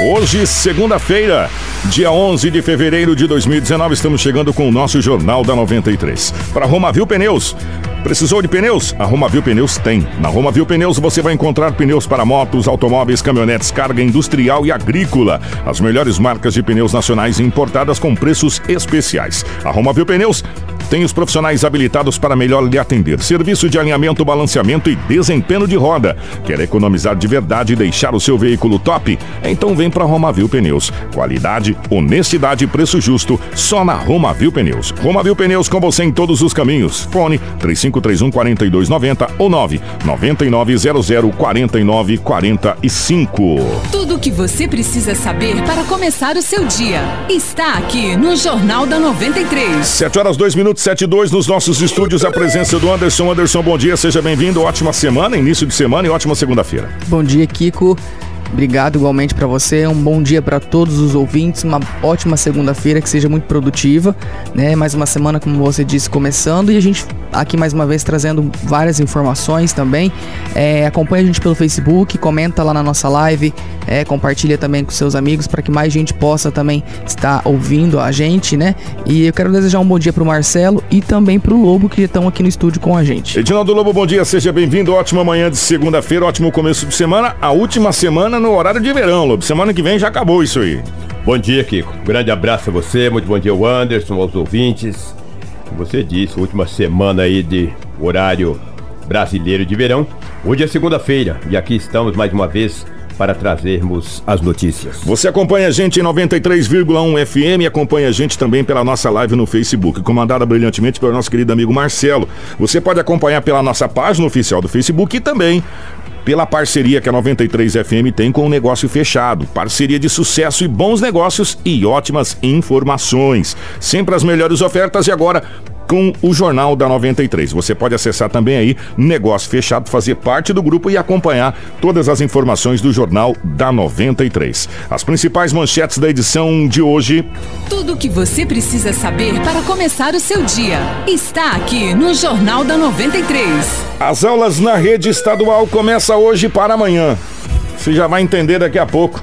Hoje, segunda-feira, dia 11 de fevereiro de 2019, estamos chegando com o nosso Jornal da 93. Para Romavil Pneus. Precisou de pneus? A Romavil Pneus tem. Na Romavil Pneus você vai encontrar pneus para motos, automóveis, caminhonetes, carga industrial e agrícola. As melhores marcas de pneus nacionais importadas com preços especiais. A Romavil Pneus tem os profissionais habilitados para melhor lhe atender. Serviço de alinhamento, balanceamento e desempenho de roda. Quer economizar de verdade e deixar o seu veículo top? Então vem para Romavil Pneus. Qualidade, honestidade e preço justo só na Romavil Pneus. Romavil Pneus com você em todos os caminhos. Fone 3531 4290 ou 9 9900 4945. Tudo o que você precisa saber para começar o seu dia está aqui no Jornal da 93. 7 horas 2 minutos 72 nos nossos estúdios. A presença do Anderson. Anderson, bom dia, seja bem-vindo. Ótima semana, início de semana e ótima segunda-feira. Bom dia, Kiko. Obrigado igualmente para você. Um bom dia para todos os ouvintes. Uma ótima segunda-feira que seja muito produtiva, né? Mais uma semana, como você disse, começando e a gente aqui mais uma vez trazendo várias informações também. É, acompanha a gente pelo Facebook, comenta lá na nossa live, é, compartilha também com seus amigos para que mais gente possa também estar ouvindo a gente, né? E eu quero desejar um bom dia para o Marcelo e também para o Lobo que estão aqui no estúdio com a gente. Edinaldo Lobo, bom dia, seja bem-vindo. Ótima manhã de segunda-feira, ótimo começo de semana. A última semana no horário de verão, Lobo. Semana que vem já acabou isso aí. Bom dia, Kiko. Grande abraço a você, muito bom dia Anderson, aos ouvintes. Como você disse, última semana aí de horário brasileiro de verão. Hoje é segunda-feira e aqui estamos mais uma vez para trazermos as notícias. Você acompanha a gente em 93,1 FM e acompanha a gente também pela nossa live no Facebook, comandada brilhantemente pelo nosso querido amigo Marcelo. Você pode acompanhar pela nossa página oficial do Facebook e também pela parceria que a 93 FM tem com o Negócio Fechado. Parceria de sucesso e bons negócios e ótimas informações. Sempre as melhores ofertas e agora com o Jornal da 93. Você pode acessar também aí Negócio Fechado, fazer parte do grupo e acompanhar todas as informações do Jornal da 93. As principais manchetes da edição de hoje. Tudo o que você precisa saber para começar o seu dia está aqui no Jornal da 93. As aulas na rede estadual começam hoje para amanhã. Você já vai entender daqui a pouco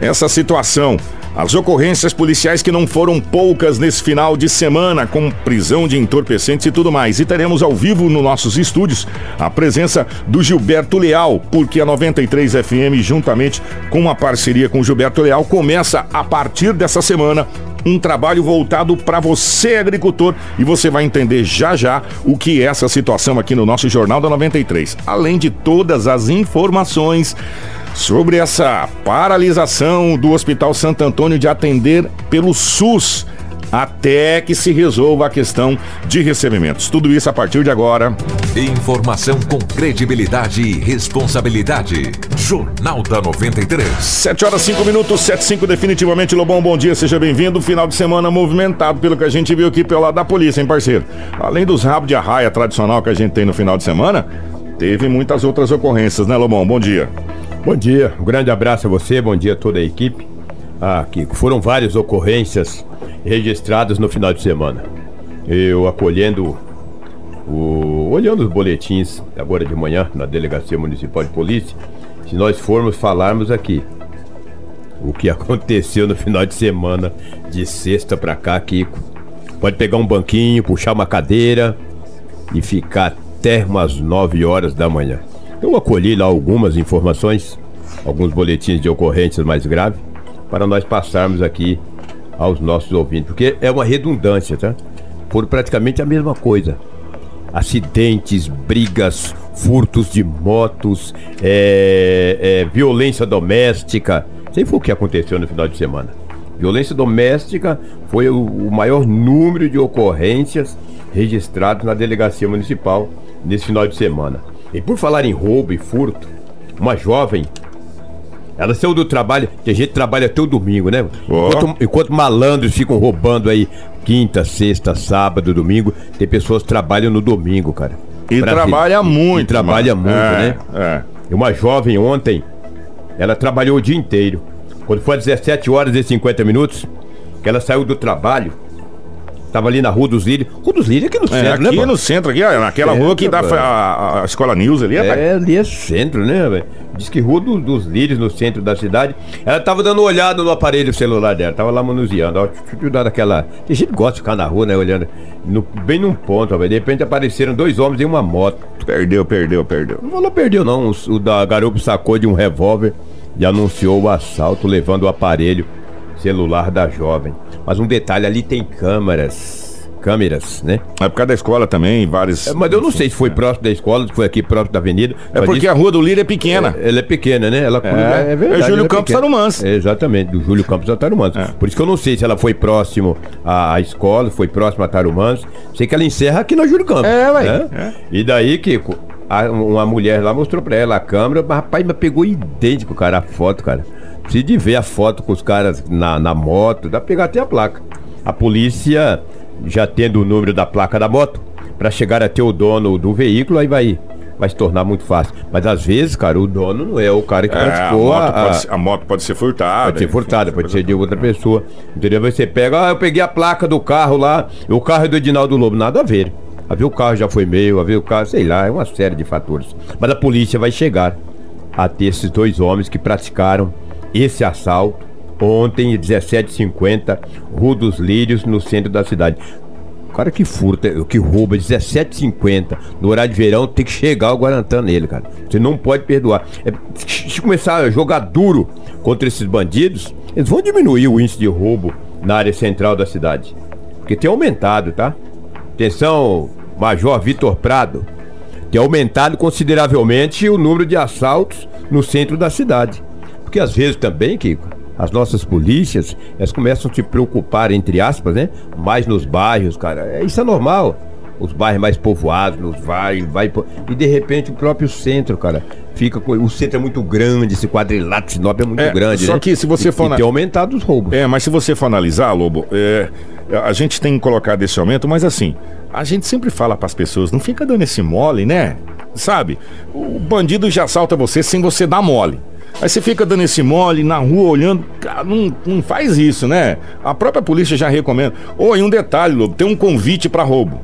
essa situação. As ocorrências policiais que não foram poucas nesse final de semana, com prisão de entorpecentes e tudo mais. E teremos ao vivo nos nossos estúdios a presença do Gilberto Leal, porque a 93 FM, juntamente com uma parceria com o Gilberto Leal, começa a partir dessa semana um trabalho voltado para você, agricultor, e você vai entender já já o que é essa situação aqui no nosso Jornal da 93. Além de todas as informações sobre essa paralisação do Hospital Santo Antônio de atender pelo SUS até que se resolva a questão de recebimentos. Tudo isso a partir de agora. Informação com credibilidade e responsabilidade. Jornal da 93. 7 horas 5 minutos, 7 5 definitivamente. Lobão, bom dia, seja bem-vindo. Final de semana movimentado pelo que a gente viu aqui pelo lado da polícia, hein, parceiro? Além dos rabos de arraia tradicional que a gente tem no final de semana, teve muitas outras ocorrências, né, Lobão? Bom dia. Bom dia, um grande abraço a você, bom dia a toda a equipe. Ah, Kiko, foram várias ocorrências registradas no final de semana. Eu acolhendo o, olhando os boletins agora de manhã na Delegacia Municipal de Polícia, se nós formos falarmos aqui o que aconteceu no final de semana de sexta pra cá, Kiko, pode pegar um banquinho, puxar uma cadeira e ficar até umas 9 horas da manhã. Eu acolhi lá algumas informações, alguns boletins de ocorrências mais graves, para nós passarmos aqui aos nossos ouvintes, porque é uma redundância, tá? Por praticamente a mesma coisa. Acidentes, brigas, furtos de motos, é, é, violência doméstica. Sei foi o que aconteceu no final de semana. Violência doméstica foi o, o maior número de ocorrências registrados na delegacia municipal nesse final de semana. E por falar em roubo e furto, uma jovem ela saiu do trabalho, que a gente trabalha até o domingo, né? Ó. Enquanto, enquanto malandros ficam roubando aí quinta, sexta, sábado, domingo, tem pessoas que trabalham no domingo, cara. E Pra- trabalha muito. E trabalha mano. muito, É, né? É. E uma jovem ontem, ela trabalhou o dia inteiro. Quando foi às 17 horas e 50 minutos, que ela saiu do trabalho, tava ali na Rua dos Lírios. Rua dos Lírios é aqui no É, centro, né, aqui mano? no centro, aqui, ó, naquela É, rua que dá a, a escola News ali. É, É, ali é centro, né, velho? Diz que Rua do- dos Lírios, no centro da cidade. Ela tava dando uma olhada no aparelho celular dela, tava lá manuseando. Ó, deixa eu dar aquela. Tem gente que gosta de ficar na rua, né, olhando. no- bem num ponto, velho. De repente apareceram dois homens em uma moto. Perdeu, perdeu, perdeu. Não falou perdeu, não. O, o da garupa sacou de um revólver e anunciou o assalto, levando o aparelho celular da jovem. Mas um detalhe, ali tem câmeras. Câmeras, né? É por causa da escola também, vários. É, Mas eu não sei se foi próximo da escola, se foi aqui próximo da avenida. É porque disse- a rua do Lírio é pequena. ela é pequena, né? Ela É, é Júlio ela Campos pequena. Tarumãs. É, exatamente, do Júlio Campos a Tarumãs. É. Por isso que eu não sei se ela foi próximo à, à escola, foi próximo a Tarumãs. Sei que ela encerra aqui na Júlio Campos. É, ué. né? É. E daí, Kiko, a- uma mulher lá mostrou pra ela a câmera, mas rapaz, mas pegou idêntico, cara, a foto, cara. Precisa de ver a foto com os caras na, na moto, dá pra pegar até a placa. A polícia, já tendo o número da placa da moto, pra chegar até o dono do veículo, aí vai, vai se tornar muito fácil. Mas às vezes, cara, o dono não é o cara que É, a, praticou moto a- a- pode ser, a moto pode ser furtada. Pode ser enfim, furtada, pode ser de outra pessoa. Entendeu? Você pega, ah, eu peguei a placa do carro lá, o carro é do Edinaldo Lobo. Nada a ver. A ver o carro já foi meu, a ver o carro, sei lá, é uma série de fatores. Mas a polícia vai chegar a ter esses dois homens que praticaram esse assalto ontem, 17h50, Rua dos Lírios, no centro da cidade. O cara que furta, que rouba 17,50 no horário de verão, tem que chegar o Guarantã nele, cara. Você não pode perdoar. É, se começar a jogar duro contra esses bandidos, eles vão diminuir o índice de roubo na área central da cidade. Porque tem aumentado, tá? Atenção, Major Vitor Prado. Tem aumentado consideravelmente o número de assaltos no centro da cidade. Porque às vezes também, Kiko, as nossas polícias, elas começam a se preocupar, entre aspas, né? Mais nos bairros, cara. É, Isso é normal. Os bairros mais povoados, nos vai, vai. E de repente o próprio centro, cara. Fica com. O centro é muito grande, esse quadrilátero de Sinop é muito É, grande. só né? que se você E- for e na- tem aumentado os roubos. É, mas se você for analisar, Lobo, é, a gente tem colocado esse aumento, mas assim, a gente sempre fala pras pessoas, não fica dando esse mole, né? Sabe? O bandido já assalta você sem você dar mole. Aí você fica dando esse mole na rua, olhando. Cara, não, não faz isso, né? A própria polícia já recomenda. Ô, e um detalhe, Lobo, tem um convite pra roubo.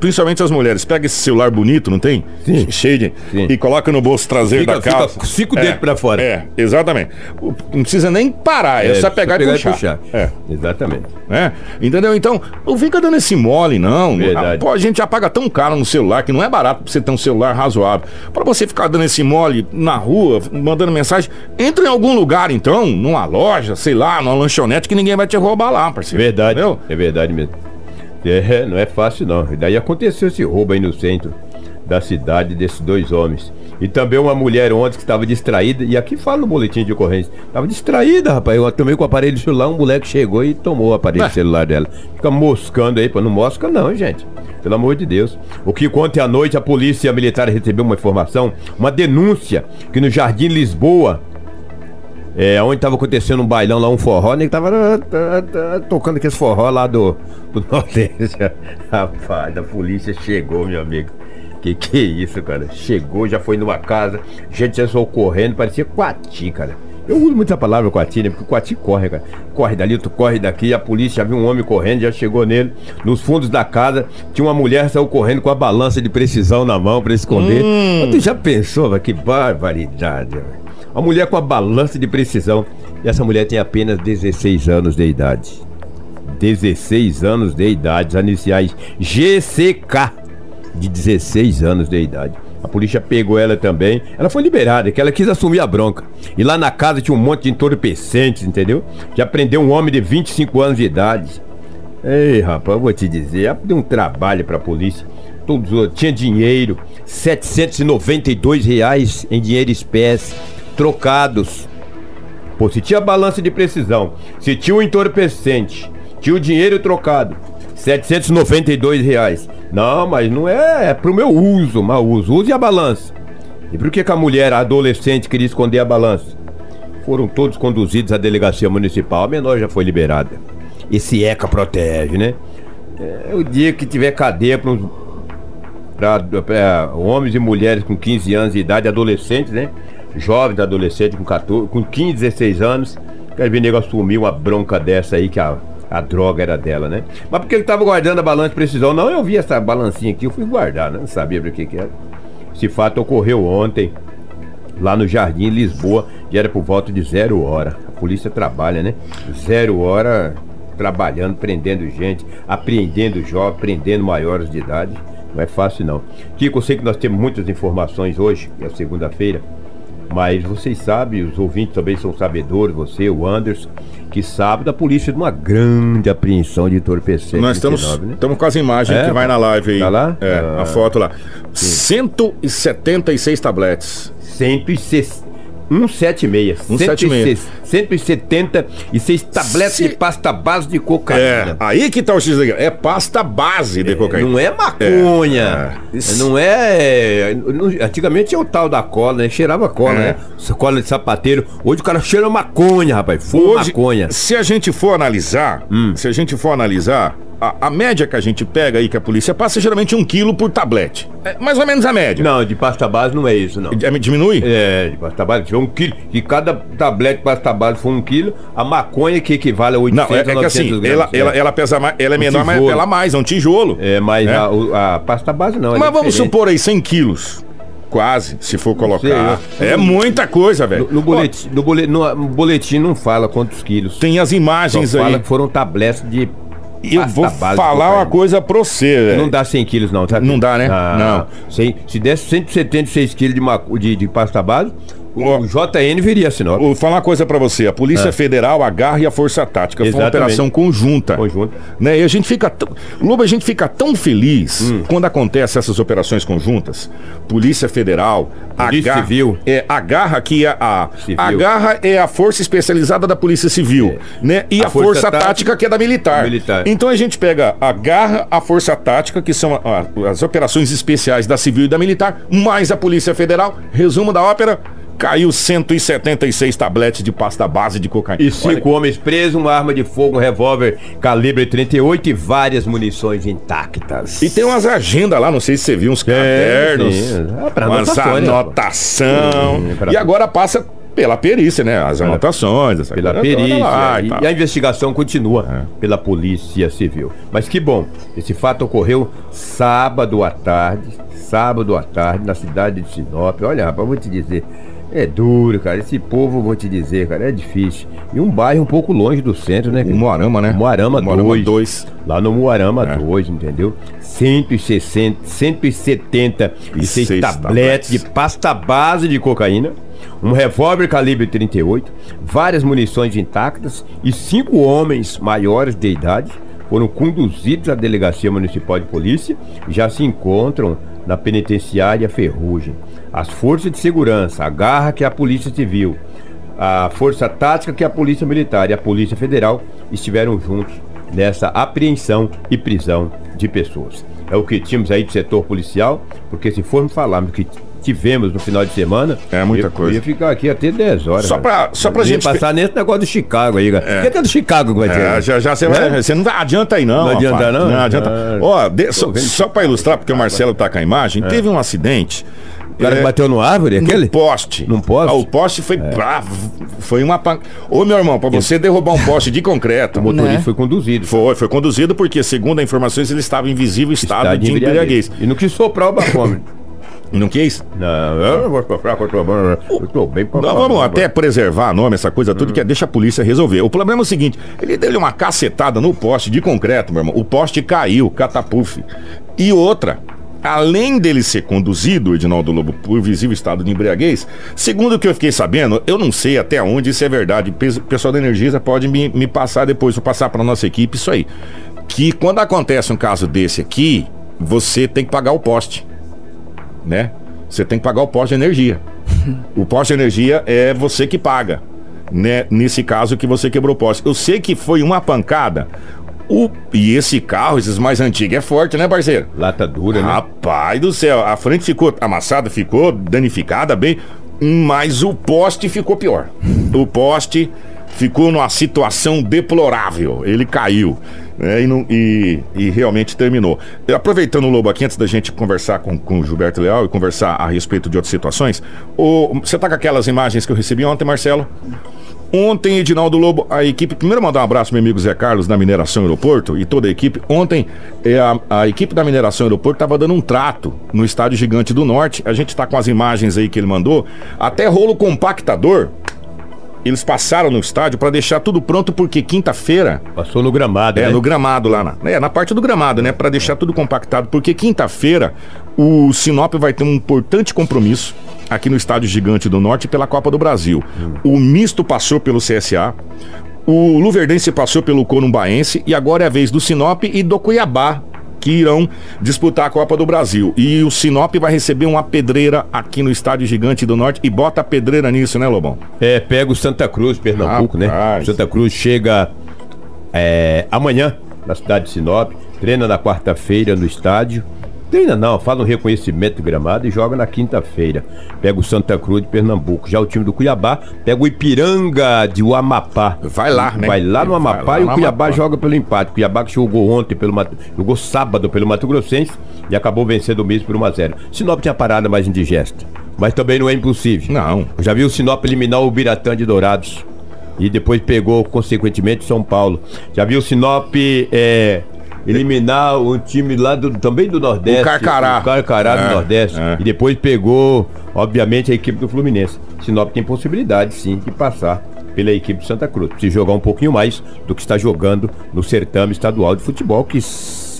Principalmente as mulheres. Pega esse celular bonito, não tem? Sim. Cheio de. Sim. E coloca no bolso traseiro Fica- da fica calça. com cinco dedos pra fora. É, exatamente. Não precisa nem parar, é, só pegar, e puxar. É. Exatamente. né? Entendeu? Então, não fica dando esse mole, não. Verdade. Pô, a gente já paga tão caro no celular que não é barato pra você ter um celular razoável. Pra você ficar dando esse mole na rua, mandando mensagem, entra em algum lugar então, numa loja, sei lá, numa lanchonete que ninguém vai te roubar lá, parceiro. Verdade. Entendeu? É verdade mesmo. É, não é fácil não. E daí aconteceu esse roubo aí no centro da cidade desses dois homens. E também uma mulher ontem que estava distraída, e aqui fala no boletim de ocorrência, estava distraída, rapaz. Eu tomei com o aparelho celular, um moleque chegou e tomou o aparelho Ué. celular dela. Fica moscando aí, pô. Não mosca não, gente. Pelo amor de Deus. O que ontem à noite a polícia militar recebeu uma informação, uma denúncia, que no Jardim Lisboa, é, onde tava acontecendo um bailão lá, um forró, né? Que tava ah, ah, ah, tocando aqueles forró lá do, do Nordeste. Rapaz, a polícia chegou, meu amigo. Que que é isso, cara? Chegou, já foi numa casa, gente já saiu correndo, parecia Coati, cara. Eu uso muita palavra Coati, né? Porque Coati corre, cara. Corre dali, tu corre daqui, a polícia já viu um homem correndo, já chegou nele. Nos fundos da casa, tinha uma mulher saiu correndo com a balança de precisão na mão pra esconder. Mas tu já pensou, velho? Que barbaridade, velho. Uma mulher com a balança de precisão. E essa mulher tem apenas 16 anos de idade. 16 anos de idade. As iniciais GCK. De 16 anos de idade. A polícia pegou ela também. Ela foi liberada, que ela quis assumir a bronca. E lá na casa tinha um monte de entorpecentes, entendeu? Já prendeu um homem de 25 anos de idade. Ei, rapaz, eu vou te dizer, deu um trabalho pra polícia. Todos, os- tinha dinheiro, 792 reais em dinheiro espécie, trocados. Pô, se tinha balança de precisão, se tinha o entorpecente, tinha o dinheiro trocado, 792 reais. Não, mas não é, é pro meu uso, mau uso. Use a balança. E por que, que a mulher, a adolescente, queria esconder a balança? Foram todos conduzidos à delegacia municipal. A menor já foi liberada. Esse ECA protege, né? É, o dia que tiver cadeia para homens e mulheres com 15 anos de idade, adolescentes, né? Jovens adolescentes com, 14, com 15, 16 anos. Quero ver nego assumir uma bronca dessa aí que a, a droga era dela, né? Mas porque ele tava guardando a balança de precisão? Não, eu vi essa balancinha aqui, eu fui guardar, né? Não sabia para que que era. Esse fato ocorreu ontem, lá no Jardim Lisboa, e era por volta de zero hora. A polícia trabalha, né? Zero hora trabalhando, prendendo gente, apreendendo jovens, prendendo maiores de idade. Não é fácil não. Kiko, eu sei que nós temos muitas informações hoje, é segunda-feira, mas vocês sabem, os ouvintes também são sabedores, você, o Anderson, que sábado a polícia de uma grande apreensão de entorpecente. Nós estamos, 29, né? estamos com as imagens É? que vai na live aí. Tá lá? É, Ah. a foto lá. 176 tabletes. 106 176. 176. 176 tabletes Se- de pasta base de É, cocaína. aí que tá o X É pasta base de cocaína. Não é maconha. É, é. Não é. não- Antigamente tinha o tal da cola, né? Cheirava cola, É. né? Cola de sapateiro. Hoje o cara cheira maconha, rapaz. Fuma Hoje, maconha. Hum. se a gente for analisar, se a gente for analisar, a, a média que a gente pega aí que a polícia passa é geralmente um quilo por tablete. É mais ou menos a média. Não, de pasta base não é isso, não. É, Diminui? É, de pasta base, tiver um quilo. E cada tablete de pasta base for um quilo, a maconha que equivale a 800, Não, é, é que 900 assim, gramas. ela, é. ela, ela pesa mais, ela é Um menor, mas tijolo. pesa mais, é um tijolo. É, mas né? a, a pasta base não. Mas é vamos diferente. supor aí 100 quilos. Quase, se for colocar. sei, é eu- muita coisa, velho. No, no boletim, no, boletim, no boletim não fala quantos quilos. Tem as Só imagens fala aí. que foram tabletes de. Eu vou falar uma coisa pra você, velho. Não dá 100 quilos, não, tá? Não dá, né? Não. Cem- se desse 176 quilos de, de, de pasta base, o, JN viria a Sinop. Vou falar uma coisa pra você. A Polícia Federal, a Garra e a Força Tática. Foi uma. Exatamente. operação conjunta. Conjunta. Né? E a gente fica tão... Lobo, a gente fica tão feliz Hum. quando acontecem essas operações conjuntas. Polícia Federal, Polícia a Garra... Civil. É, a Garra que é a... Civil. A Garra é a força especializada da Polícia Civil. Né? E a, A Força, Força Tática, Tática que é da Militar. Militar. Então a gente pega a Garra, a Força Tática, que são a- a- as operações especiais da Civil e da Militar, mais a Polícia Federal. Resumo da ópera... Caiu 176 tabletes de pasta base de cocaína. E cinco homens presos, uma arma de fogo, um revólver calibre 38 e várias munições intactas. E tem umas agendas lá, não sei se você viu, uns cadernos. É umas né, anotação. Pra- E agora passa pela perícia, né? As anotações, essa Pela perícia. lá e, e a investigação continua É. pela Polícia Civil. Mas que bom, esse fato ocorreu sábado à tarde, sábado à tarde, na cidade de Sinop. Olha, rapaz, vou te dizer, é duro, cara. Esse povo, vou te dizer, cara, é difícil. E um bairro um pouco longe do centro, né? O Moarama, né? Moarama, Moarama 2. 2. Lá no Moarama É. 2, entendeu? 160, 176 seis tabletes tabletes. de pasta base de cocaína, um revólver calibre 38, várias munições intactas e cinco homens maiores de idade foram conduzidos à delegacia municipal de polícia e já se encontram na penitenciária Ferrugem. As forças de segurança, a Garra que é a Polícia Civil, a Força Tática que é a Polícia Militar e a Polícia Federal estiveram juntos nessa apreensão e prisão de pessoas. É o que tínhamos aí do setor policial, porque se formos falarmos que tivemos no final de semana, É muita eu, coisa. Eu ia ficar aqui até 10 horas. Só cara. pra- só pra Eu gente- passar nesse negócio do Chicago aí, cara. É do Chicago vai ter? É, já, já você, vai, É? você não adianta aí, não. Não adianta, rapaz. não? Não adianta. Ah, Ó, de- só, só pra ilustrar, porque o Marcelo tá com a imagem, teve um acidente. O cara que é, bateu no árvore, aquele? No poste. Num poste? Ah, o poste foi bravo. Foi uma. pan- Ô, meu irmão, pra você derrubar um poste de concreto. O motorista Né? foi conduzido. Foi, foi conduzido porque, segundo informações, ele estava em visível estado Tá de embriaguez. E não quis soprar o bafômetro. Não quis? não, eu vou tô, bom, eu tô bem pra Não, vamos até preservar nome, essa coisa tudo, que é deixa a polícia resolver. O problema é o seguinte: ele deu uma cacetada no poste de concreto, meu irmão. O poste caiu, catapuf. E outra. Além dele ser conduzido, Edinaldo Lobo, por visível estado de embriaguez, segundo o que eu fiquei sabendo, eu não sei até onde isso é verdade. O pessoal da Energisa pode me, me passar depois, vou passar para nossa equipe isso aí. Que quando acontece um caso desse aqui, você tem que pagar o poste né? Você tem que pagar o poste de energia. o poste de energia é você que paga. né, nesse caso que você quebrou poste. Eu sei que foi uma pancada. O, e esse carro, esses mais antigos, é forte, né, parceiro? Lata dura, né? Rapaz do céu, a frente ficou amassada, ficou danificada bem, mas o poste ficou pior. O poste ficou numa situação deplorável. Ele caiu. Né, e, não- e- e realmente terminou. Aproveitando o Lobo aqui, antes da gente conversar com, com o Gilberto Leal e conversar a respeito de outras situações, o- você tá com aquelas imagens que eu recebi ontem, Marcelo? Ontem, Edinaldo Lobo, a equipe. Primeiro, mandar um abraço, meu amigo Zé Carlos, da Mineração Aeroporto e toda a equipe. Ontem, é, a, a equipe da Mineração Aeroporto estava dando um trato no Estádio Gigante do Norte. A gente está com as imagens aí que ele mandou. Até rolo compactador. Eles passaram no estádio para deixar tudo pronto, porque quinta-feira Passou no gramado, é, né? no gramado lá na, é, na parte do gramado, né? Pra deixar tudo compactado, porque quinta-feira o Sinop vai ter um importante compromisso aqui no Estádio Gigante do Norte pela Copa do Brasil. O misto passou pelo CSA. O Luverdense passou pelo Corumbaense e agora é a vez do Sinop e do Cuiabá que irão disputar a Copa do Brasil. E o Sinop vai receber uma pedreira aqui no Estádio Gigante do Norte e bota a pedreira nisso, né, Lobão? É, pega o Santa Cruz, Pernambuco, né? Rapaz. Santa Cruz chega é, amanhã na cidade de Sinop, treina na quarta-feira no estádio. Treina não, faz um reconhecimento do gramado e joga na quinta-feira. Pega o Santa Cruz de Pernambuco. Já o time do Cuiabá pega o Ipiranga de Amapá. Vai lá, né? Vai lá no Amapá lá e o Cuiabá Amapá. joga pelo empate. O Cuiabá que jogou ontem pelo Mato- jogou sábado pelo Mato Grossense e acabou vencendo o mesmo por 1 a 0. Sinop tinha parada mais indigesta, mas também não é impossível. Não. Eu já vi o Sinop eliminar o Biratã de Dourados. E depois pegou, consequentemente, São Paulo. Já viu o Sinop é, eliminar um time lá do, também do Nordeste. O Carcará. O Carcará É, do Nordeste. é. E depois pegou, obviamente, a equipe do Fluminense. Sinop tem possibilidade, sim, de passar pela equipe de Santa Cruz. Precisa jogar um pouquinho mais do que está jogando no certame estadual de futebol, que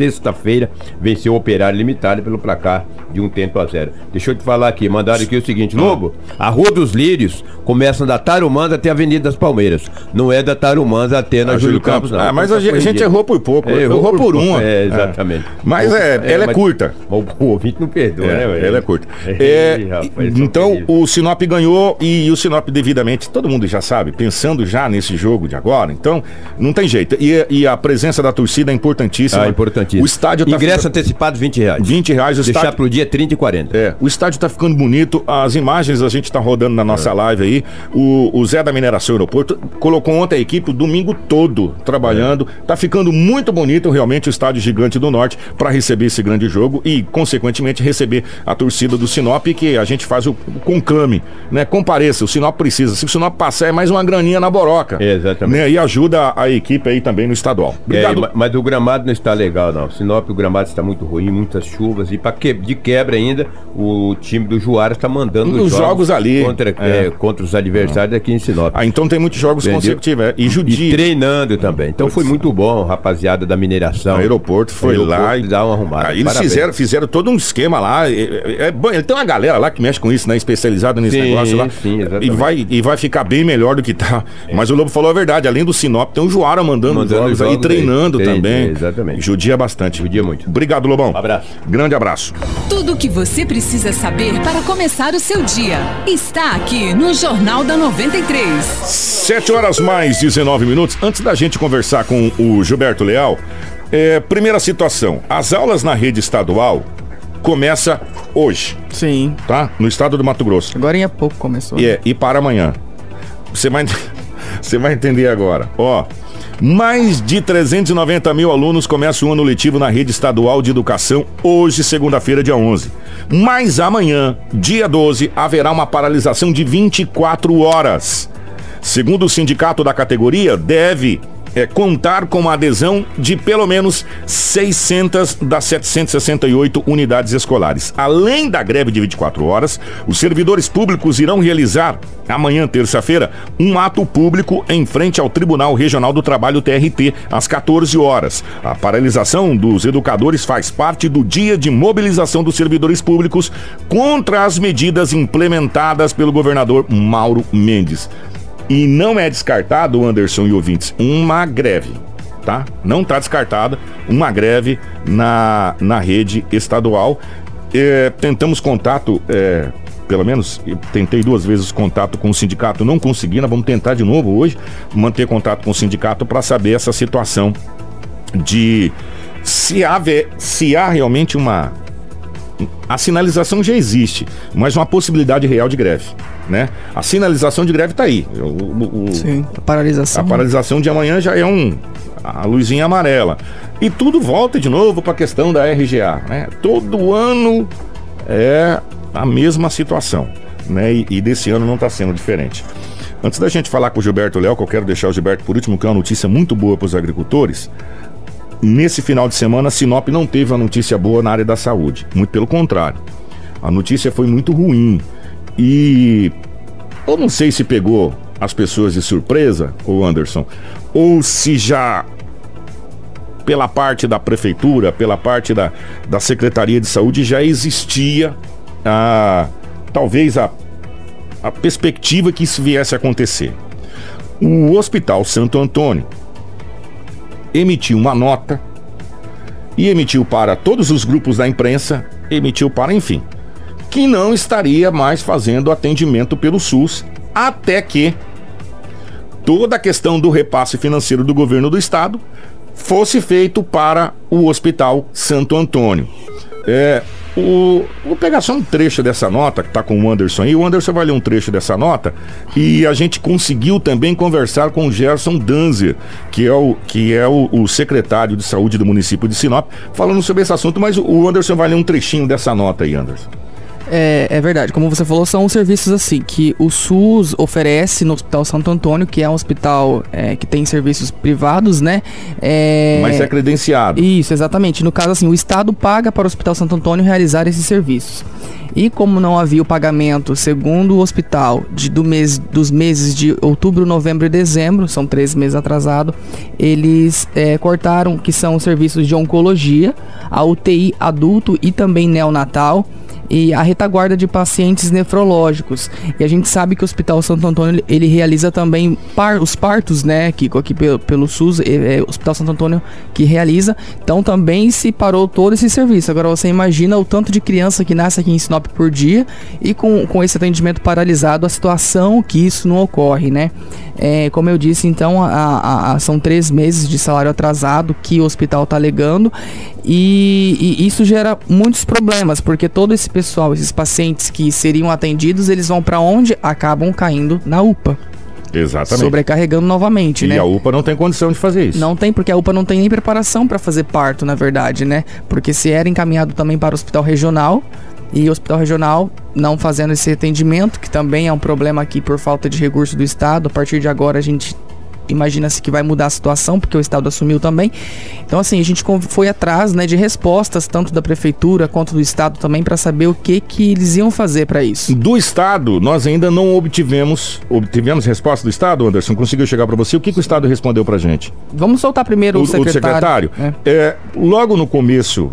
sexta-feira venceu o Operário Limitado pelo placar de um tento a zero. Deixa eu te falar aqui, mandaram aqui o seguinte, Lobo, a Rua dos Lírios começa da Tarumãs até a Avenida das Palmeiras. Não é da Tarumãs até na A Júlio Campos, não. Ah, mas a gente, gente errou por pouco. É, errou, por, uma. É, exatamente. Mas é, ela é mas- curta. mas O ouvinte não perdoa, né, É, velho? ela é curta. É, rapaz, então, o Sinop ganhou e o Sinop devidamente, todo mundo já sabe, pensando já nesse jogo de agora, então não tem jeito. E, e a presença da torcida é importantíssima. Ah, importantíssimo. O estádio tá Ingresso ficando- antecipado 20 reais. 20 reais o Deixar estádio. pro dia 30 e 40. É, o estádio tá ficando bonito, as imagens a gente tá rodando na É. nossa live aí. O, o Zé da Mineração Aeroporto colocou ontem a equipe o domingo todo trabalhando. É. Tá ficando muito bonito realmente o estádio Gigante do Norte para receber esse grande jogo e, consequentemente, receber a torcida do Sinop, que a gente faz o, o conclame, né? Compareça, o Sinop precisa. Se o Sinop passar, é mais uma graninha na boroca. Exatamente. Né? E ajuda a equipe aí também no estadual. É, Obrigado. ma- mas o gramado não está legal, não. Sinop, o gramado está muito ruim, muitas chuvas. E pra que, de quebra ainda, o time do Juara está mandando Os jogos ali, Contra, é. é, contra os adversários aqui em Sinop. Ah, então tem muitos jogos Entendeu? consecutivos. é. E E judia. treinando também. Então foi muito bom, rapaziada da mineração. O aeroporto foi Aeroporto lá e dá uma arrumada. Aí eles Parabéns. fizeram, fizeram todo um esquema lá. É, é- é tem uma galera lá que mexe com isso, né? Especializada nesse Sim, negócio lá. sim, exatamente. e, vai, e vai ficar bem melhor do que tá. Mas o Lobo falou a verdade. Além do Sinop, tem o Joara mandando, Mandando jogos, aí, jogos aí. treinando Tem, também. exatamente. Judia bastante. Judia muito. Obrigado, Lobão. Abraço. Grande abraço. Tudo o que você precisa saber para começar o seu dia está aqui no Jornal da 93. 7 horas mais 19 minutos. Antes da gente conversar com o Gilberto Leal, é, primeira situação. As aulas na rede estadual começa hoje, Sim. tá? No estado do Mato Grosso. Agora em pouco começou. E, é, e para amanhã. Você vai, você vai entender agora. Ó, mais de 390 mil alunos começam o ano letivo na rede estadual de educação hoje, segunda-feira, dia 11. Mas amanhã, dia 12, haverá uma paralisação de 24 horas. Segundo o sindicato da categoria, deve é, contar com a adesão de pelo menos 600 das 768 unidades escolares. Além da greve de 24 horas, os servidores públicos irão realizar, amanhã, terça-feira, um ato público em frente ao Tribunal Regional do Trabalho TRT, às 14 horas. A paralisação dos educadores faz parte do dia de mobilização dos servidores públicos contra as medidas implementadas pelo governador Mauro Mendes. E não é descartado, Anderson e ouvintes, uma greve, tá? Não está descartada uma greve na, na rede estadual. É, tentamos contato é, pelo menos, tentei duas vezes contato com o sindicato, não consegui, nós vamos tentar de novo hoje, manter contato com o sindicato para saber essa situação de se há, se há realmente uma. A sinalização já existe, mas uma possibilidade real de greve. Né? A sinalização de greve está aí. O, o, Sim, a paralisação. A paralisação de amanhã já é um. A luzinha amarela. E tudo volta de novo para a questão da RGA. Né? Todo ano é a mesma situação. Né? E, e desse ano não está sendo diferente. Antes da gente falar com o Gilberto Léo, que eu quero deixar o Gilberto por último, que é uma notícia muito boa para os agricultores. Nesse final de semana, Sinop não teve uma notícia boa na área da saúde. Muito pelo contrário. A notícia foi muito ruim. E eu não sei se pegou as pessoas de surpresa, o Anderson, ou se já pela parte da prefeitura, pela parte da, da Secretaria de Saúde, já existia a, talvez a, a perspectiva que isso viesse a acontecer. O Hospital Santo Antônio emitiu uma nota e emitiu para todos os grupos da imprensa, emitiu para, enfim, que não estaria mais fazendo atendimento pelo SUS até que toda a questão do repasse financeiro do governo do estado fosse feito para o Hospital Santo Antônio. É, o, vou pegar só um trecho dessa nota que está com o Anderson aí. O Anderson vai ler um trecho dessa nota e a gente conseguiu também conversar com o Gerson Danzer, que é o, que é o, o secretário de saúde do município de Sinop, falando sobre esse assunto. Mas o Anderson vai ler um trechinho dessa nota aí, Anderson. É, é, verdade, como você falou, são serviços assim que o SUS oferece no Hospital Santo Antônio, que é um hospital é, que tem serviços privados, né? É... Mas é credenciado. Isso, exatamente. No caso, assim, o Estado paga para o Hospital Santo Antônio realizar esses serviços. E como não havia o pagamento, segundo o hospital, de, do mês, dos meses de outubro, novembro e dezembro, são três meses atrasado, eles é, cortaram que são os serviços de oncologia, a UTI adulto e também neonatal e a retaguarda de pacientes nefrológicos. E a gente sabe que o Hospital Santo Antônio ele realiza também par, os partos, né, Kiko, aqui pelo, pelo SUS, é, é, Hospital Santo Antônio que realiza. Então também se parou todo esse serviço. Agora você imagina o tanto de criança que nasce aqui em Sinop por dia e com, com esse atendimento paralisado, a situação que isso não ocorre, né? É, como eu disse, então, a, a, a, são três meses de salário atrasado que o hospital está alegando e, e, isso gera muitos problemas, porque todo esse pessoal, esses pacientes que seriam atendidos, eles vão para onde? Acabam caindo na UPA. Exatamente. Sobrecarregando novamente, e né? E a UPA não tem condição de fazer isso. Não tem, porque a UPA não tem nem preparação para fazer parto, na verdade, né? Porque se era encaminhado também para o hospital regional, e o hospital regional não fazendo esse atendimento, que também é um problema aqui por falta de recurso do Estado. A partir de agora a gente imagina-se que vai mudar a situação, porque o Estado assumiu também. Então, assim, a gente foi atrás né, de respostas, tanto da Prefeitura quanto do Estado também, para saber o que, que eles iam fazer para isso. Do Estado, nós ainda não obtivemos, obtivemos resposta do Estado, Anderson? Conseguiu chegar para você? O que, que, o Estado respondeu para gente? Vamos soltar primeiro o, o secretário. O secretário. É. É, logo no começo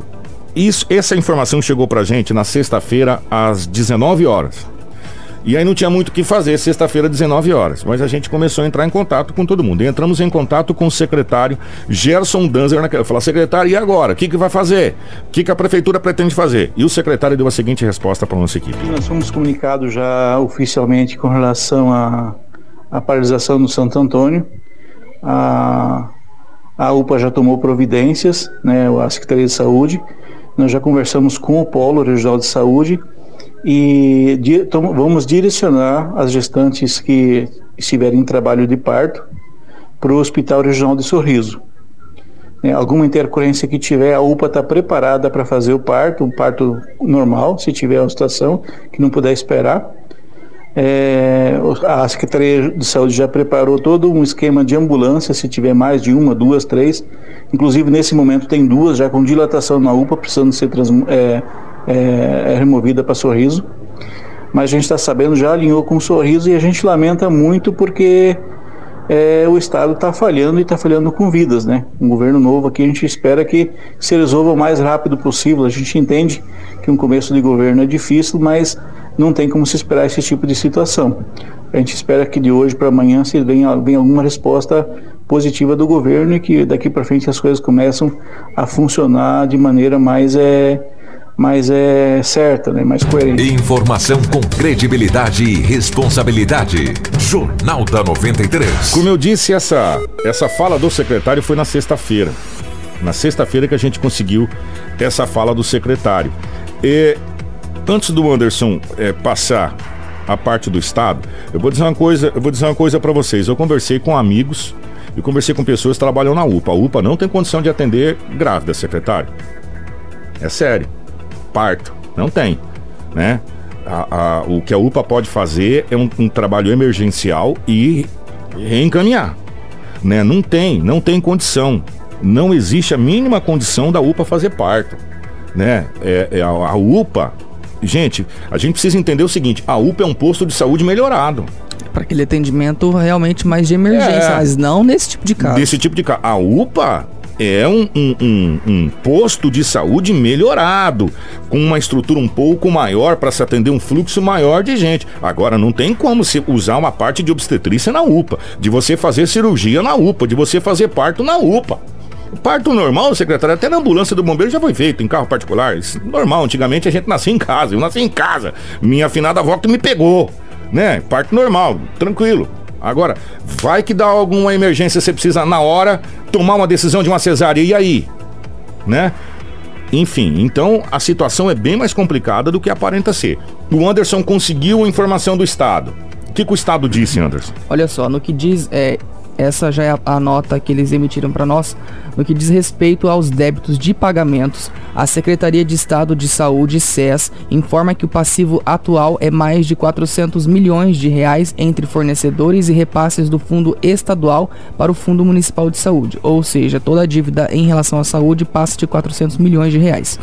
isso, essa informação chegou pra gente na sexta-feira às 19 horas. E aí não tinha muito o que fazer, sexta-feira, 19 horas. Mas a gente começou a entrar em contato com todo mundo. E entramos em contato com o secretário Gerson Danzer naquela. Falar, secretário, e agora? O que, que vai fazer? O que, que a prefeitura pretende fazer? E o secretário deu a seguinte resposta para a nossa equipe. Nós fomos comunicados já oficialmente com relação à, à paralisação do Santo Antônio. A, a UPA já tomou providências, né, a Secretaria de Saúde nós já conversamos com o Polo Regional de Saúde e vamos direcionar as gestantes que estiverem em trabalho de parto para o Hospital Regional de Sorriso. É, alguma intercorrência que tiver, a UPA está preparada para fazer o parto, um parto normal, se tiver uma situação que não puder esperar. É, a Secretaria de Saúde já preparou todo um esquema de ambulância, se tiver mais de uma, duas, três. Inclusive, nesse momento, tem duas já com dilatação na UPA, precisando ser é, é, é removida para sorriso. Mas a gente está sabendo, já alinhou com sorriso e a gente lamenta muito porque é, o Estado está falhando e está falhando com vidas, né? Um governo novo aqui, a gente espera que se resolva o mais rápido possível. A gente entende que um começo de governo é difícil, mas não tem como se esperar esse tipo de situação. A gente espera que de hoje para amanhã se venha, venha alguma resposta positiva do governo e que daqui para frente as coisas começam a funcionar de maneira mais, é, mais é, certa, né? mais coerente. Informação com credibilidade e responsabilidade. Jornal da 93. Como eu disse, essa, essa fala do secretário foi na sexta-feira. Na sexta-feira que a gente conseguiu essa fala do secretário. E antes do Anderson é, passar a parte do Estado, eu vou dizer uma coisa, eu vou dizer uma coisa para vocês. Eu conversei com amigos e conversei com pessoas que trabalham na UPA. A UPA não tem condição de atender grávida, secretário. É sério. Parto. Não tem. Né? A, a, o que a UPA pode fazer é um, um trabalho emergencial e reencaminhar. Né? Não tem, não tem condição. Não existe a mínima condição da UPA fazer parto. Né? É, é a, a UPA. Gente, a gente precisa entender o seguinte: a UPA é um posto de saúde melhorado para aquele atendimento realmente mais de emergência, é. mas não nesse tipo de caso. Desse tipo de caso. A UPA é um, um, um, um, posto de saúde melhorado, com uma estrutura um pouco maior para se atender um fluxo maior de gente. Agora, não tem como se usar uma parte de obstetrícia na UPA, de você fazer cirurgia na UPA, de você fazer parto na UPA. Parto normal, secretário, até na ambulância do bombeiro já foi feito, em carro particular. Normal, antigamente a gente nascia em casa, eu nasci em casa. Minha afinada avó que me pegou né? Parto normal, tranquilo. Agora, vai que dá alguma emergência, você precisa na hora tomar uma decisão de uma cesárea, e aí? Né? Enfim, então a situação é bem mais complicada do que aparenta ser. O Anderson conseguiu a informação do Estado. O que, que o Estado disse, Anderson? Olha só, no que diz é, essa já é a, nota que eles emitiram para nós. No que diz respeito aos débitos de pagamentos, a Secretaria de Estado de Saúde, SES, informa que o passivo atual é mais de 400 milhões de reais entre fornecedores e repasses do Fundo Estadual para o Fundo Municipal de Saúde, ou seja, toda a dívida em relação à saúde passa de 400 milhões de reais.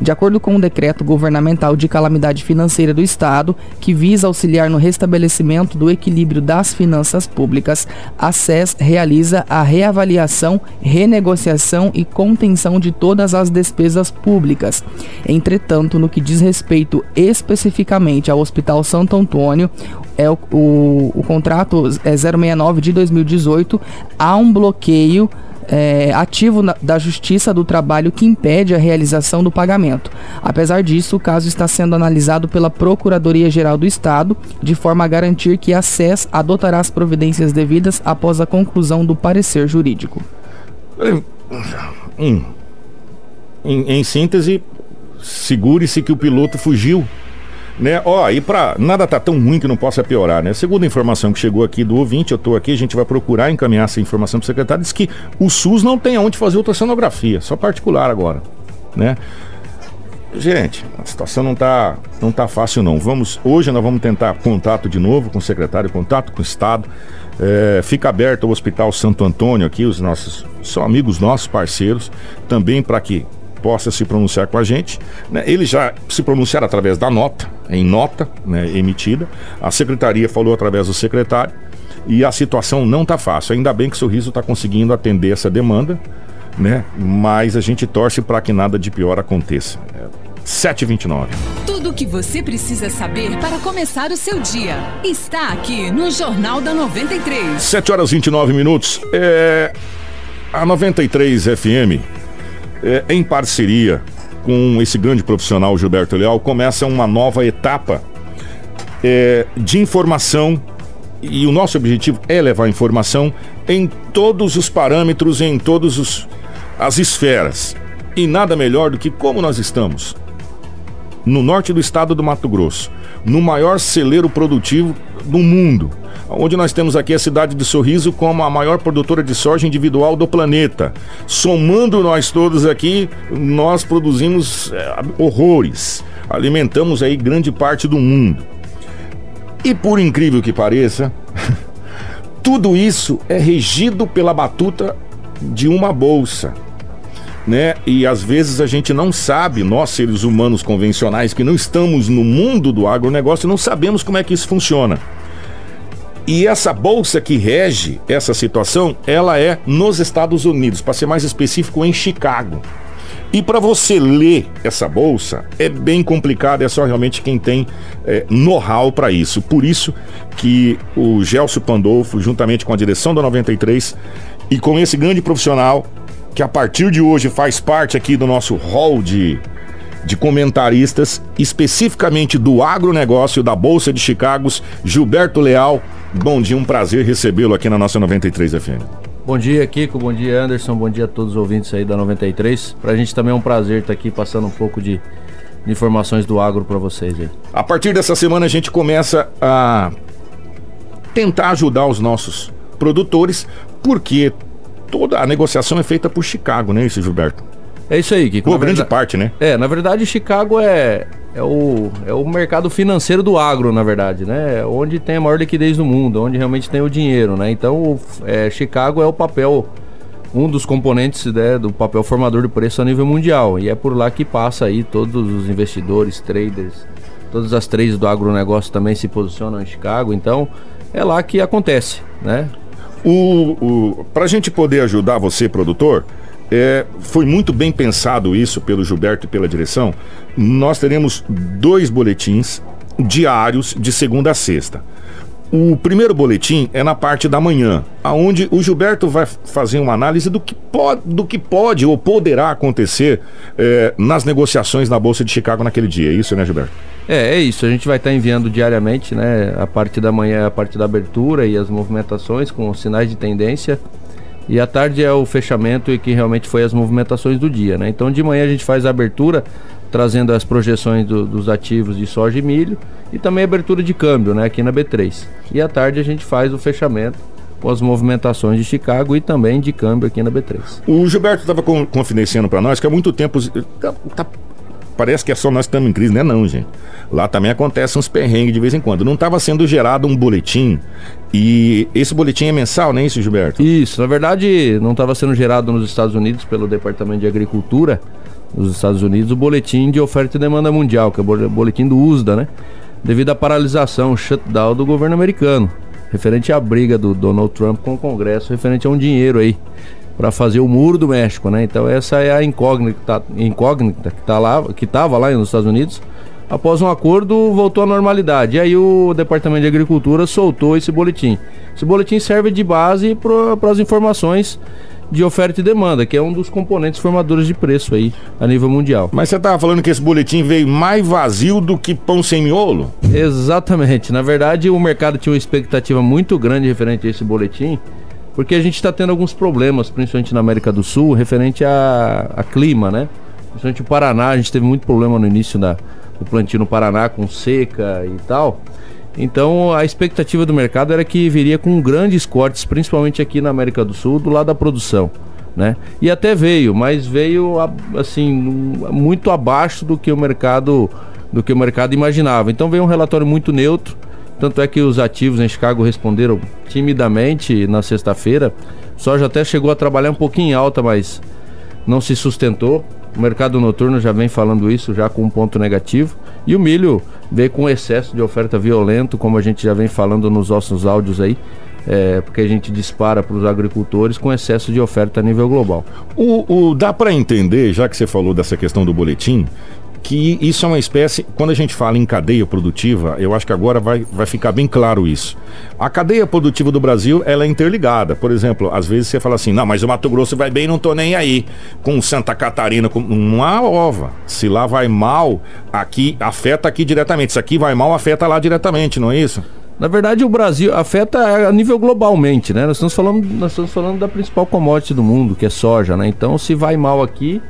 De acordo com o decreto governamental de calamidade financeira do Estado, que visa auxiliar no restabelecimento do equilíbrio das finanças públicas, a SES SES realiza a reavaliação, renegociação e contenção de todas as despesas públicas. Entretanto, no que diz respeito especificamente ao Hospital Santo Antônio, é o, o, o contrato é 069 de 2018, há um bloqueio é, ativo na, da Justiça do Trabalho que impede a realização do pagamento. Apesar disso, o caso está sendo analisado pela Procuradoria-Geral do Estado, de forma a garantir que a SES adotará as providências devidas após a conclusão do parecer jurídico. Em, em, em síntese, segure-se que o piloto fugiu né? Ó, e pra nada tá tão ruim que não possa piorar, né? Segundo a informação que chegou aqui do ouvinte, eu tô aqui, a gente vai procurar encaminhar essa informação pro secretário, diz que o SUS não tem aonde fazer ultrassonografia, só particular agora, né? Gente, a situação não tá, não tá fácil não. Vamos, hoje nós vamos tentar contato de novo com o secretário, contato com o Estado. É, fica aberto o Hospital Santo Antônio aqui, os nossos, são amigos nossos, parceiros, também para que possa se pronunciar com a gente. Né? Eles já se pronunciaram através da nota, em nota né, emitida. A secretaria falou através do secretário. E a situação não está fácil. Ainda bem que o Sorriso está conseguindo atender essa demanda, né? Mas a gente torce para que nada de pior aconteça. 729. Tudo o que você precisa saber para começar o seu dia está aqui no Jornal da 93. 7 horas e 29 minutos. É... A 93 FM é, em parceria com esse grande profissional Gilberto Leal, começa uma nova etapa é, de informação e o nosso objetivo é levar informação em todos os parâmetros, em todas as esferas. E nada melhor do que como nós estamos no norte do estado do Mato Grosso, no maior celeiro produtivo do mundo onde nós temos aqui a cidade de Sorriso como a maior produtora de soja individual do planeta. Somando nós todos aqui, nós produzimos é, horrores, alimentamos aí grande parte do mundo. E por incrível que pareça, tudo isso é regido pela batuta de uma bolsa. Né? E às vezes a gente não sabe, nós seres humanos convencionais que não estamos no mundo do agronegócio, não sabemos como é que isso funciona. E essa bolsa que rege essa situação, ela é nos Estados Unidos, para ser mais específico, em Chicago. E para você ler essa bolsa é bem complicado, é só realmente quem tem é, know-how para isso. Por isso que o Gelson Pandolfo, juntamente com a direção da 93 e com esse grande profissional que a partir de hoje faz parte aqui do nosso hall de, de comentaristas, especificamente do agronegócio da Bolsa de Chicago, Gilberto Leal. Bom dia, um prazer recebê-lo aqui na nossa 93 FM. Bom dia, Kiko. Bom dia, Anderson. Bom dia a todos os ouvintes aí da 93. Pra gente também é um prazer estar aqui passando um pouco de, informações do agro para vocês aí. A partir dessa semana a gente começa a tentar ajudar os nossos produtores, porque toda a negociação é feita por Chicago, né, esse Gilberto? É isso aí, Kiko. Por grande verdade, parte, né? É, na verdade, Chicago é, é, o, é o mercado financeiro do agro, na verdade, né? Onde tem a maior liquidez do mundo, onde realmente tem o dinheiro, né? Então, é, Chicago é o papel, um dos componentes né, do papel formador de preço a nível mundial. E é por lá que passa aí todos os investidores, traders, todas as trades do agronegócio também se posicionam em Chicago. Então, é lá que acontece, né? O, o, Para a gente poder ajudar você, produtor, é, foi muito bem pensado isso pelo Gilberto e pela direção. Nós teremos dois boletins diários de segunda a sexta. O primeiro boletim é na parte da manhã, aonde o Gilberto vai fazer uma análise do que pode, do que pode ou poderá acontecer é, nas negociações na Bolsa de Chicago naquele dia. É isso, né, Gilberto? É, é isso. A gente vai estar enviando diariamente, né? A parte da manhã, a parte da abertura e as movimentações com sinais de tendência. E à tarde é o fechamento e que realmente foi as movimentações do dia, né? Então de manhã a gente faz a abertura, trazendo as projeções do, dos ativos de soja e milho e também a abertura de câmbio, né? Aqui na B3. E à tarde a gente faz o fechamento com as movimentações de Chicago e também de câmbio aqui na B3. O Gilberto estava confidenciando para nós que há muito tempo tá, tá parece que é só nós que estamos em crise, não é não, gente. Lá também acontecem uns perrengues de vez em quando. Não estava sendo gerado um boletim e esse boletim é mensal, não é isso, Gilberto? Isso, na verdade não estava sendo gerado nos Estados Unidos pelo Departamento de Agricultura dos Estados Unidos o boletim de oferta e demanda mundial, que é o boletim do USDA, né? Devido à paralisação, shutdown do governo americano, referente à briga do Donald Trump com o Congresso, referente a um dinheiro aí para fazer o muro do México, né? Então essa é a incógnita, incógnita que tá lá, que estava lá nos Estados Unidos. Após um acordo, voltou à normalidade. E aí o Departamento de Agricultura soltou esse boletim. Esse boletim serve de base para as informações de oferta e demanda, que é um dos componentes formadores de preço aí a nível mundial. Mas você estava falando que esse boletim veio mais vazio do que pão sem miolo? Exatamente. Na verdade, o mercado tinha uma expectativa muito grande referente a esse boletim porque a gente está tendo alguns problemas, principalmente na América do Sul, referente a, a, clima, né? Principalmente o Paraná, a gente teve muito problema no início da, do plantio no Paraná com seca e tal. Então a expectativa do mercado era que viria com grandes cortes, principalmente aqui na América do Sul, do lado da produção. Né? E até veio, mas veio assim muito abaixo do que o mercado do que o mercado imaginava. Então veio um relatório muito neutro tanto é que os ativos em Chicago responderam timidamente na sexta-feira. Soja até chegou a trabalhar um pouquinho em alta, mas não se sustentou. O mercado noturno já vem falando isso, já com um ponto negativo. E o milho veio com excesso de oferta violento, como a gente já vem falando nos nossos áudios aí. É, porque a gente dispara para os agricultores com excesso de oferta a nível global. O, o dá para entender, já que você falou dessa questão do boletim, que isso é uma espécie, quando a gente fala em cadeia produtiva, eu acho que agora vai, vai ficar bem claro isso. A cadeia produtiva do Brasil, ela é interligada. Por exemplo, às vezes você fala assim, não, mas o Mato Grosso vai bem, não tô nem aí. Com Santa Catarina, com... há ova. Se lá vai mal, aqui afeta aqui diretamente. Se aqui vai mal, afeta lá diretamente, não é isso? Na verdade, o Brasil afeta a nível globalmente, né? Nós estamos falando, nós estamos falando da principal commodity do mundo, que é soja, né? Então, se vai mal aqui,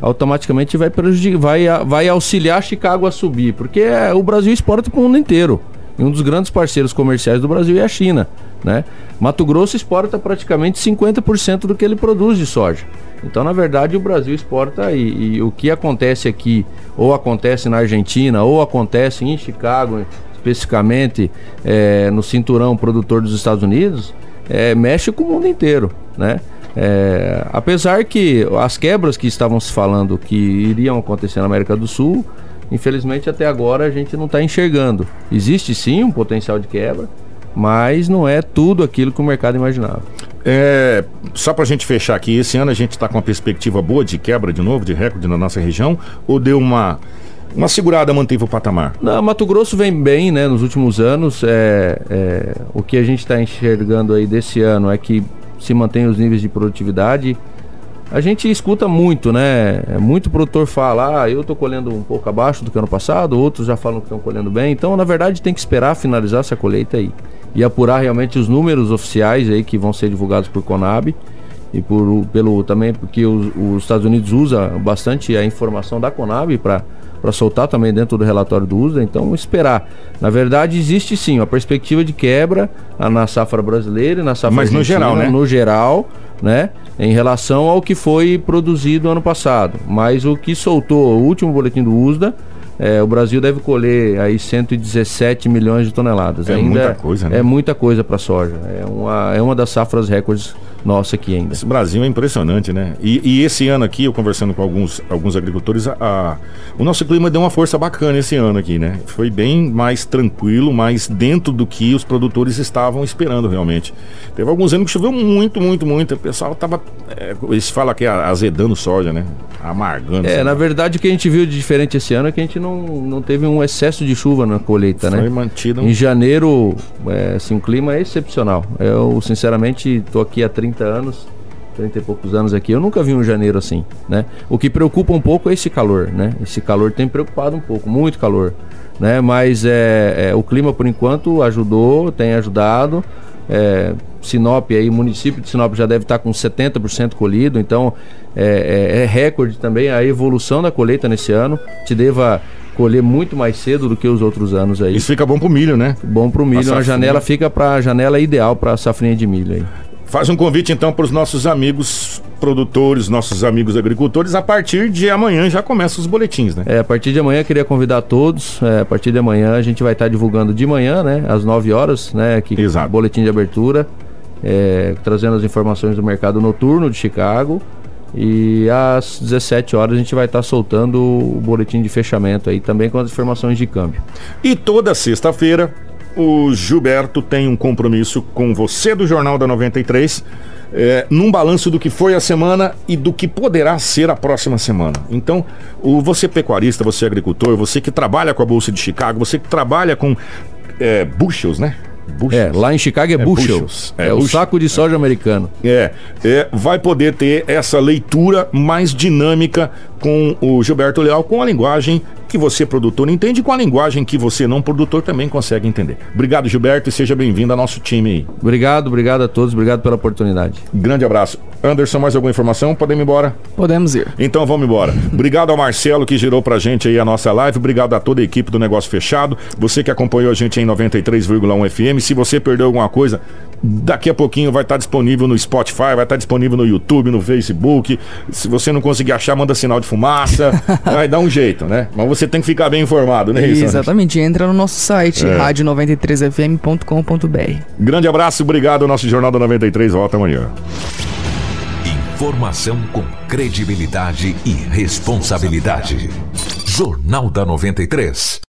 automaticamente vai vai, vai auxiliar Chicago a subir, porque é, o Brasil exporta para o mundo inteiro. E um dos grandes parceiros comerciais do Brasil é a China, né? Mato Grosso exporta praticamente 50% do que ele produz de soja. Então, na verdade, o Brasil exporta e, e, o que acontece aqui, ou acontece na Argentina, ou acontece em Chicago, especificamente é, no cinturão produtor dos Estados Unidos, é, mexe com o mundo inteiro, né? É, apesar que as quebras que estavam se falando que iriam acontecer na América do Sul, infelizmente até agora a gente não está enxergando. Existe sim um potencial de quebra, mas não é tudo aquilo que o mercado imaginava. É, só para a gente fechar aqui, esse ano a gente está com uma perspectiva boa de quebra de novo, de recorde na nossa região, ou deu uma uma segurada manteve o patamar? Não, Mato Grosso vem bem, né? Nos últimos anos, é, é o que a gente está enxergando aí desse ano é que se mantém os níveis de produtividade. a gente escuta muito, né? É, muito produtor fala, ah, eu tô colhendo um pouco abaixo do que ano passado, outros já falam que estão colhendo bem. Então, na verdade, tem que esperar finalizar essa colheita aí e apurar realmente os números oficiais aí que vão ser divulgados por Conab e por, pelo também porque os, os Estados Unidos usa bastante a informação da Conab para para soltar também dentro do relatório do USDA, então esperar. Na verdade, existe sim a perspectiva de quebra na safra brasileira e na safra Mas no geral, né? No geral, né? Em relação ao que foi produzido ano passado. Mas o que soltou o último boletim do USDA é, o Brasil deve colher aí 117 milhões de toneladas. É Ainda muita coisa, né? É muita coisa para soja. É uma, é uma das safras recordes nossa aqui ainda. Esse Brasil é impressionante, né? E, e esse ano aqui, eu conversando com alguns, alguns agricultores, a, a, o nosso clima deu uma força bacana esse ano aqui, né? Foi bem mais tranquilo, mais dentro do que os produtores estavam esperando realmente. Teve alguns anos que choveu muito, muito, muito. O pessoal tava. É, eles falam que é azedando soja, né? Amargando. É, na verdade, o que a gente viu de diferente esse ano é que a gente não, não teve um excesso de chuva na colheita, Foi né? mantido. Em janeiro, é, assim, o clima é excepcional. Eu, sinceramente, tô aqui há 30 anos, 30 e poucos anos aqui, eu nunca vi um janeiro assim, né? O que preocupa um pouco é esse calor, né? Esse calor tem preocupado um pouco, muito calor, né? Mas é, é o clima, por enquanto, ajudou, tem ajudado. É, Sinop aí, o município de Sinop já deve estar com 70% colhido, então é, é, é recorde também a evolução da colheita nesse ano. Te deva colher muito mais cedo do que os outros anos aí. Isso fica bom pro milho, né? Bom pro milho, A a janela fica para a janela ideal para safrinha de milho aí. Faz um convite então para os nossos amigos produtores, nossos amigos agricultores. A partir de amanhã já começam os boletins, né? É, a partir de amanhã eu queria convidar todos. é, a partir de amanhã a gente vai estar divulgando de manhã, né? Às 9 horas, né? Aqui, Exato. boletim de abertura. é, trazendo as informações do mercado noturno de Chicago. E às 17 horas a gente vai estar soltando o boletim de fechamento aí também com as informações de câmbio. E toda sexta-feira o Gilberto tem um compromisso com você do Jornal da 93. É, num balanço do que foi a semana e do que poderá ser a próxima semana. Então, o você pecuarista, você agricultor, você que trabalha com a Bolsa de Chicago, você que trabalha com é, bushels, né? É, Bushels. lá em Chicago é, bushel. bushels. É, É, o saco de soja americano. É, é, vai poder ter essa leitura mais dinâmica com o Gilberto Leal, com a linguagem que você, produtor, entende e com a linguagem que você, não produtor, também consegue entender. Obrigado, Gilberto, e seja bem-vindo ao nosso time aí. Obrigado, obrigado a todos, obrigado pela oportunidade. Grande abraço. Anderson, mais alguma informação? Podemos ir embora? Podemos ir. Então vamos embora. Obrigado ao Marcelo que girou pra gente aí a nossa live. Obrigado a toda a equipe do Negócio Fechado. Você que acompanhou a gente em 93,1 FM. Se você perdeu alguma coisa, daqui a pouquinho vai estar disponível no Spotify, vai estar disponível no YouTube, no Facebook. Se você não conseguir achar, manda sinal de fumaça. vai dar um jeito, né? Mas você tem que ficar bem informado, né? isso? Exatamente, entra no nosso site, É. rádio93fm.com.br. Grande abraço, obrigado. O nosso Jornal da 93 volta amanhã. Informação com credibilidade e responsabilidade. Jornal da 93.